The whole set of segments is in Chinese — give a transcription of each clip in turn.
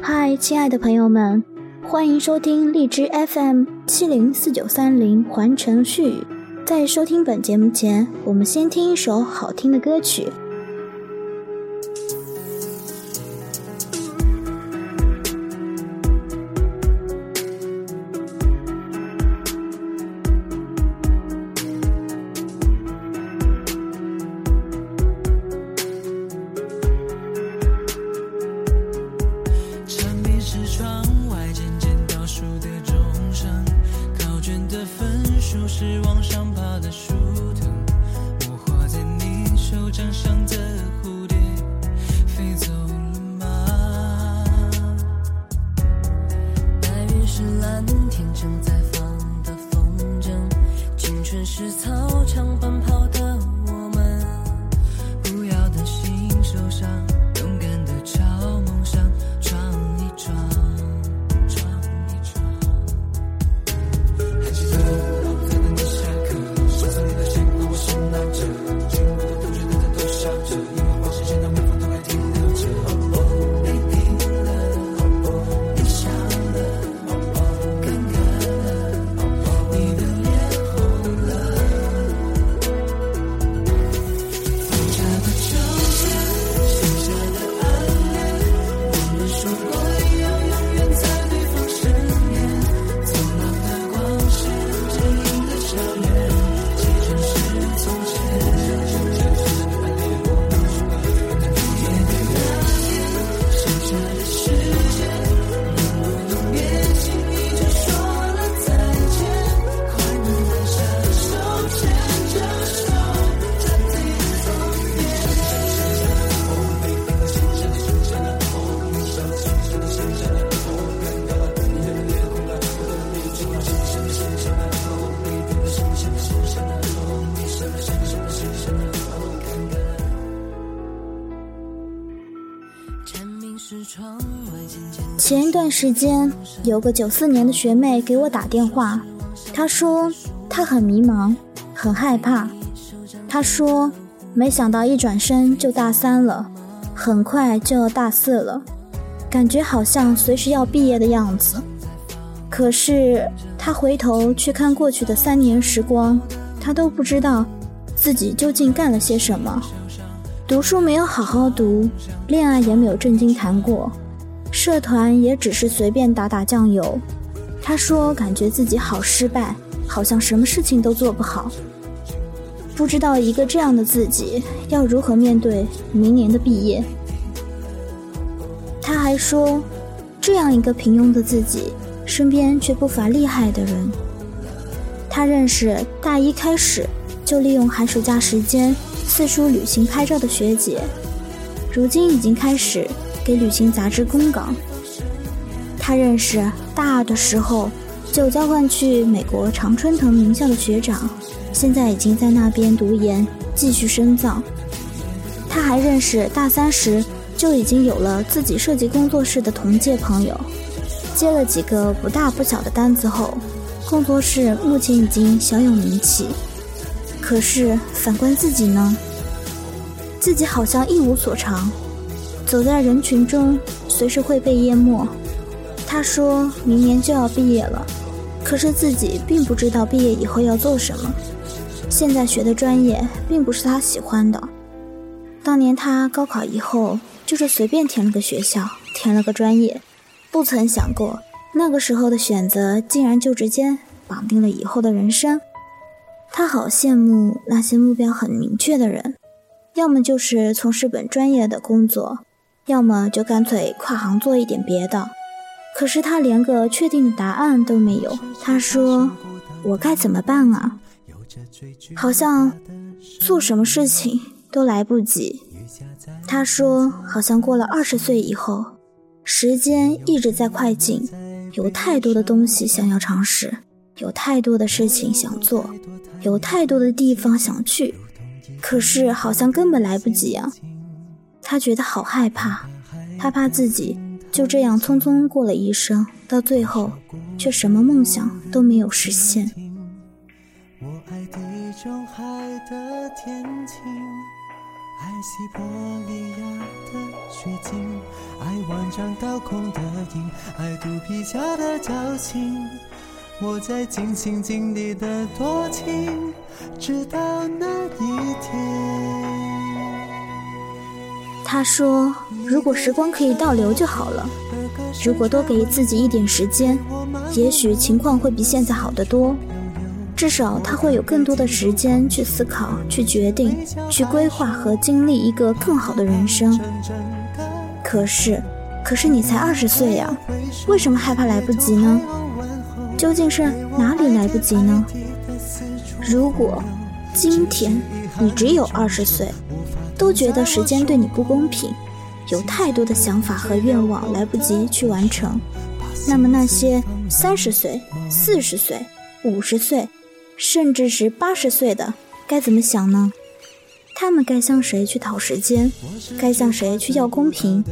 嗨，亲爱的朋友们，欢迎收听荔枝 FM 七零四九三零环城絮语。在收听本节目前，我们先听一首好听的歌曲。前一段时间，有个九四年的学妹给我打电话，她说她很迷茫，很害怕。她说没想到一转身就大三了，很快就要大四了，感觉好像随时要毕业的样子。可是她回头去看过去的三年时光，她都不知道自己究竟干了些什么。读书没有好好读，恋爱也没有正经谈过，社团也只是随便打打酱油。他说，感觉自己好失败，好像什么事情都做不好，不知道一个这样的自己要如何面对明年的毕业。他还说，这样一个平庸的自己，身边却不乏厉害的人。他认识大一开始就利用寒暑假时间。四处旅行拍照的学姐，如今已经开始给旅行杂志供稿。他认识大二的时候就交换去美国常春藤名校的学长，现在已经在那边读研，继续深造。他还认识大三时就已经有了自己设计工作室的同届朋友，接了几个不大不小的单子后，工作室目前已经小有名气。可是反观自己呢？自己好像一无所长，走在人群中随时会被淹没。他说明年就要毕业了，可是自己并不知道毕业以后要做什么。现在学的专业并不是他喜欢的。当年他高考以后就是随便填了个学校，填了个专业，不曾想过那个时候的选择竟然就直接绑定了以后的人生。他好羡慕那些目标很明确的人，要么就是从事本专业的工作，要么就干脆跨行做一点别的。可是他连个确定的答案都没有。他说：“我该怎么办啊？好像做什么事情都来不及。”他说：“好像过了二十岁以后，时间一直在快进，有太多的东西想要尝试。”有太多的事情想做，有太多的地方想去，可是好像根本来不及啊！他觉得好害怕，他怕自己就这样匆匆过了一生，到最后却什么梦想都没有实现。我爱地中海的天晴，爱西伯利亚的雪景，爱万丈高空的鹰，爱肚皮下的矫情。我在尽心尽力的多情，直到那一天。他说：“如果时光可以倒流就好了，如果多给自己一点时间，也许情况会比现在好得多。至少他会有更多的时间去思考、去决定、去规划和经历一个更好的人生。可是，可是你才二十岁呀，为什么害怕来不及呢？”究竟是哪里来不及呢？如果今天你只有二十岁，都觉得时间对你不公平，有太多的想法和愿望来不及去完成，那么那些三十岁、四十岁、五十岁，甚至是八十岁的，该怎么想呢？他们该向谁去讨时间？该向谁去要公平？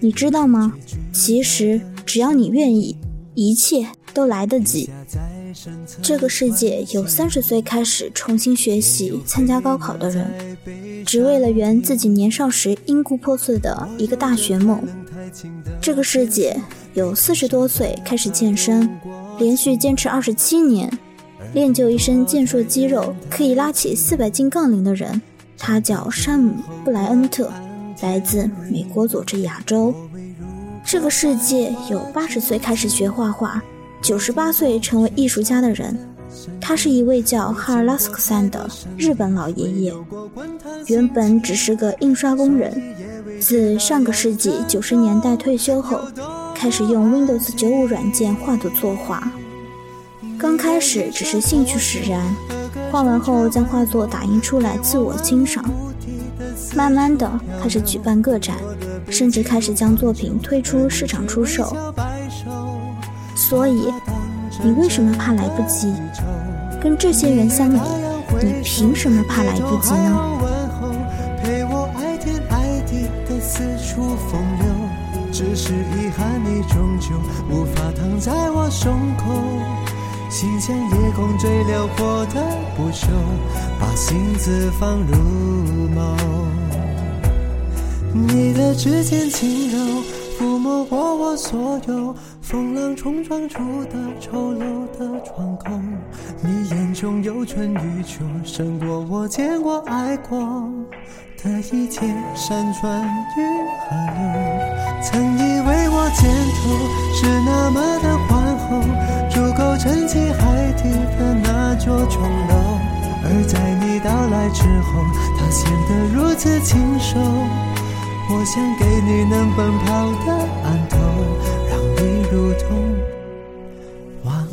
你知道吗？其实只要你愿意。一切都来得及。这个世界有三十岁开始重新学习、参加高考的人，只为了圆自己年少时因故破碎的一个大学梦。这个世界有四十多岁开始健身，连续坚持二十七年，练就一身健硕肌肉，可以拉起四百斤杠铃的人。他叫山姆·布莱恩特，来自美国佐治亚州。这个世界有八十岁开始学画画，九十八岁成为艺术家的人。他是一位叫哈尔拉斯克山的日本老爷爷，原本只是个印刷工人，自上个世纪九十年代退休后，开始用 Windows 九五软件画图作画。刚开始只是兴趣使然，画完后将画作打印出来自我欣赏。慢慢的开始举办个展，甚至开始将作品推出市场出售。所以，你为什么怕来不及？跟这些人相比，你凭什么怕来不及呢？只是遗憾，你终究无法躺在我胸口。心像夜空最辽阔的不朽，把心字放入眸。你的指尖轻柔，抚摸过我所有风浪冲撞出的丑陋的疮口。你眼中有春与秋，胜过我见过爱过的一切山川与河流。曾以为我肩头是那么的宽厚。足够撑起海底的那座钟楼，而在你到来之后，它显得如此清瘦。我想给你能奔跑的岸头，让你如同王后。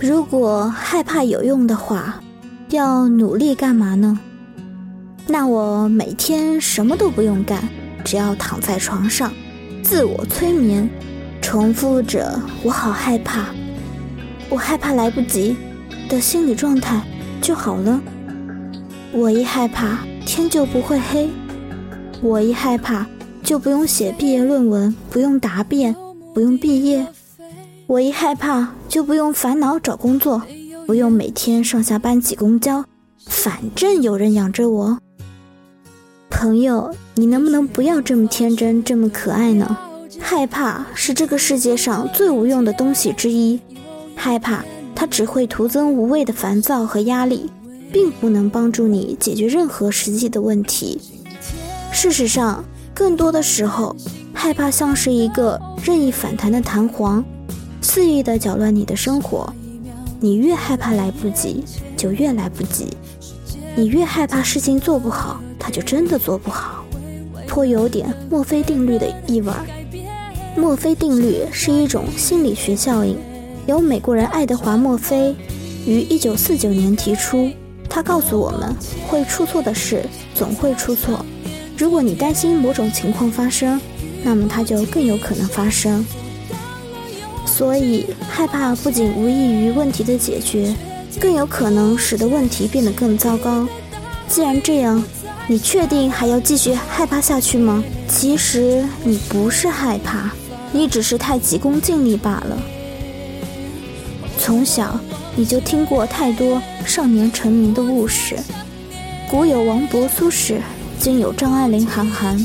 如果害怕有用的话，要努力干嘛呢？那我每天什么都不用干，只要躺在床上，自我催眠，重复着“我好害怕，我害怕来不及”的心理状态就好了。我一害怕，天就不会黑；我一害怕，就不用写毕业论文，不用答辩，不用毕业。我一害怕，就不用烦恼找工作，不用每天上下班挤公交，反正有人养着我。朋友，你能不能不要这么天真，这么可爱呢？害怕是这个世界上最无用的东西之一，害怕它只会徒增无谓的烦躁和压力，并不能帮助你解决任何实际的问题。事实上，更多的时候，害怕像是一个任意反弹的弹簧。肆意的搅乱你的生活，你越害怕来不及，就越来不及；你越害怕事情做不好，它就真的做不好，颇有点墨菲定律的意味。墨菲定律是一种心理学效应，由美国人爱德华·墨菲于1949年提出。他告诉我们，会出错的事总会出错。如果你担心某种情况发生，那么它就更有可能发生。所以，害怕不仅无异于问题的解决，更有可能使得问题变得更糟糕。既然这样，你确定还要继续害怕下去吗？其实你不是害怕，你只是太急功近利罢了。从小你就听过太多少年成名的故事，古有王勃、苏轼，今有张爱玲、韩寒，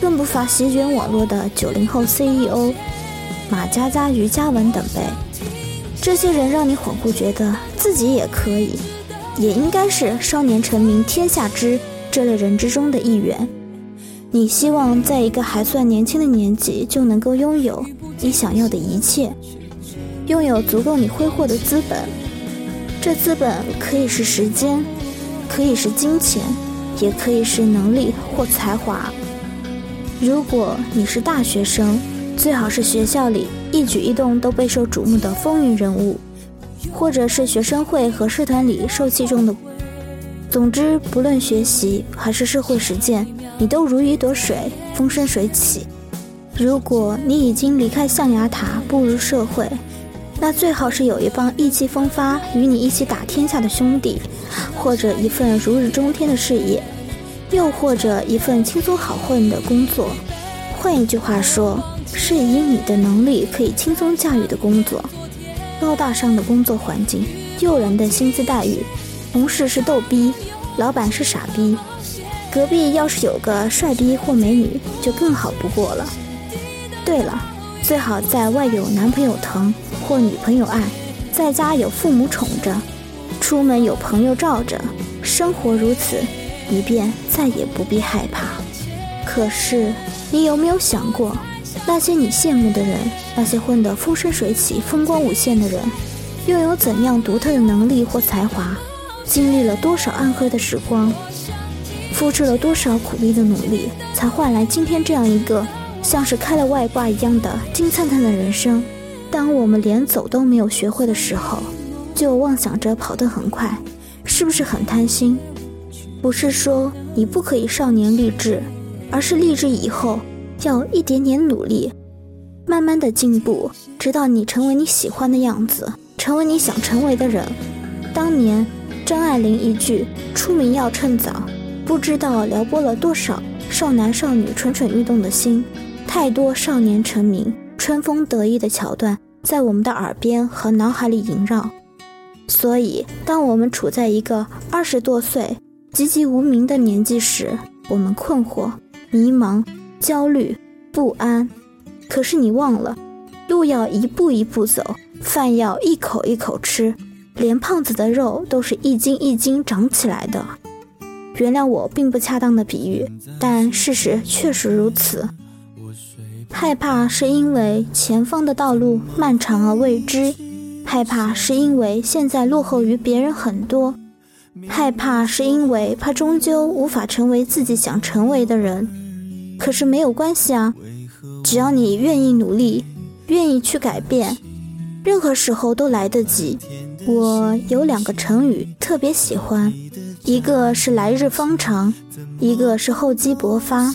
更不乏席卷网络的九零后 CEO 马佳佳、于嘉文等辈。这些人让你恍惚觉得自己也可以，也应该是少年成名天下知这类人之中的一员。你希望在一个还算年轻的年纪就能够拥有你想要的一切，拥有足够你挥霍的资本。这资本可以是时间，可以是金钱，也可以是能力或才华。如果你是大学生，最好是学校里。一举一动都备受瞩目的风云人物，或者是学生会和社团里受器重的。总之，不论学习还是社会实践，你都如鱼得水，风生水起。如果你已经离开象牙塔，步入社会，那最好是有一帮意气风发、与你一起打天下的兄弟，或者一份如日中天的事业，又或者一份轻松好混的工作。换一句话说。是以你的能力可以轻松驾驭的工作，高大上的工作环境，诱人的薪资待遇，同事是逗逼，老板是傻逼，隔壁要是有个帅逼或美女就更好不过了。对了，最好在外有男朋友疼或女朋友爱，在家有父母宠着，出门有朋友罩着，生活如此，以便再也不必害怕。可是，你有没有想过？那些你羡慕的人，那些混得风生水起、风光无限的人，又有怎样独特的能力或才华？经历了多少暗黑的时光，付出了多少苦逼的努力，才换来今天这样一个像是开了外挂一样的金灿灿的人生？当我们连走都没有学会的时候，就妄想着跑得很快，是不是很贪心？不是说你不可以少年立志，而是立志以后。要一点点努力，慢慢的进步，直到你成为你喜欢的样子，成为你想成为的人。当年张爱玲一句“出名要趁早”，不知道撩拨了多少少男少女蠢蠢欲动的心。太多少年成名、春风得意的桥段在我们的耳边和脑海里萦绕。所以，当我们处在一个二十多岁籍籍无名的年纪时，我们困惑、迷茫。焦虑不安，可是你忘了，路要一步一步走，饭要一口一口吃，连胖子的肉都是一斤一斤长起来的。原谅我并不恰当的比喻，但事实确实如此。害怕是因为前方的道路漫长而未知，害怕是因为现在落后于别人很多，害怕是因为怕终究无法成为自己想成为的人。可是没有关系啊，只要你愿意努力，愿意去改变，任何时候都来得及。我有两个成语特别喜欢，一个是来日方长，一个是厚积薄发。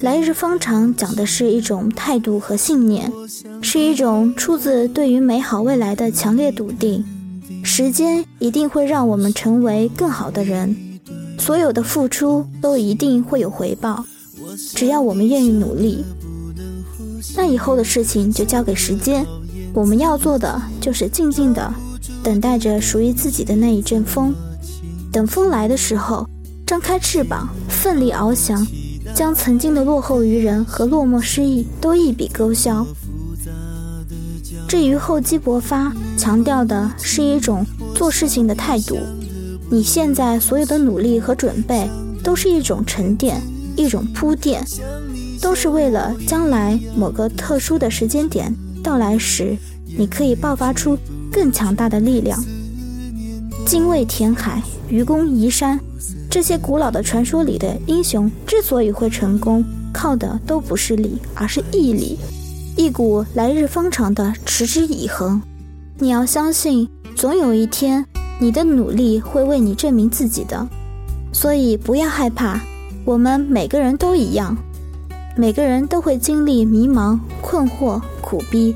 来日方长讲的是一种态度和信念，是一种出自对于美好未来的强烈笃定。时间一定会让我们成为更好的人，所有的付出都一定会有回报。只要我们愿意努力，那以后的事情就交给时间。我们要做的就是静静的等待着属于自己的那一阵风。等风来的时候，张开翅膀，奋力翱翔，将曾经的落后于人和落寞失意都一笔勾销。至于厚积薄发，强调的是一种做事情的态度。你现在所有的努力和准备，都是一种沉淀。一种铺垫，都是为了将来某个特殊的时间点到来时，你可以爆发出更强大的力量。精卫填海，愚公移山，这些古老的传说里的英雄之所以会成功，靠的都不是力，而是毅力，一股来日方长的持之以恒。你要相信，总有一天，你的努力会为你证明自己的，所以不要害怕。我们每个人都一样，每个人都会经历迷茫、困惑、苦逼，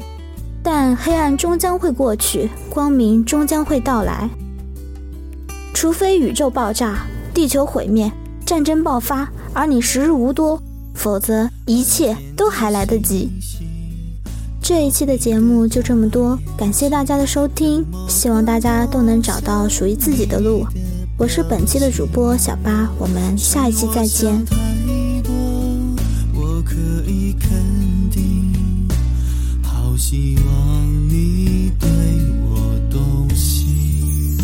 但黑暗终将会过去，光明终将会到来。除非宇宙爆炸、地球毁灭、战争爆发，而你时日无多，否则一切都还来得及。这一期的节目就这么多，感谢大家的收听，希望大家都能找到属于自己的路。我是本期的主播小八，我们下一期再见。我可以肯定，好希望你对我动心。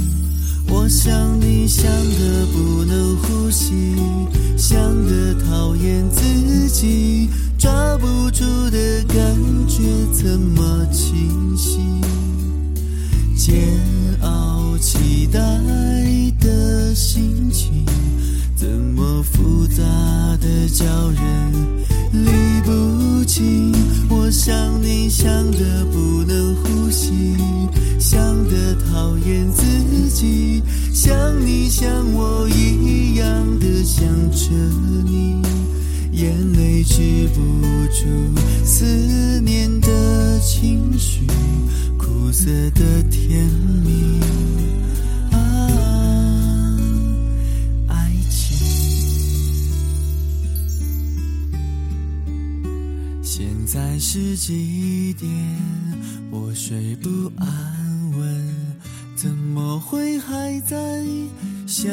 我想你想的不能呼吸，想的讨厌自己，抓不住的感觉怎么清醒？怎么复杂的叫人理不清？我想你想的不能呼吸，想的讨厌自己，像你像我一样的想着你，眼泪止不住思念的情绪。苦涩的甜是几点？我睡不安稳，怎么会还在想？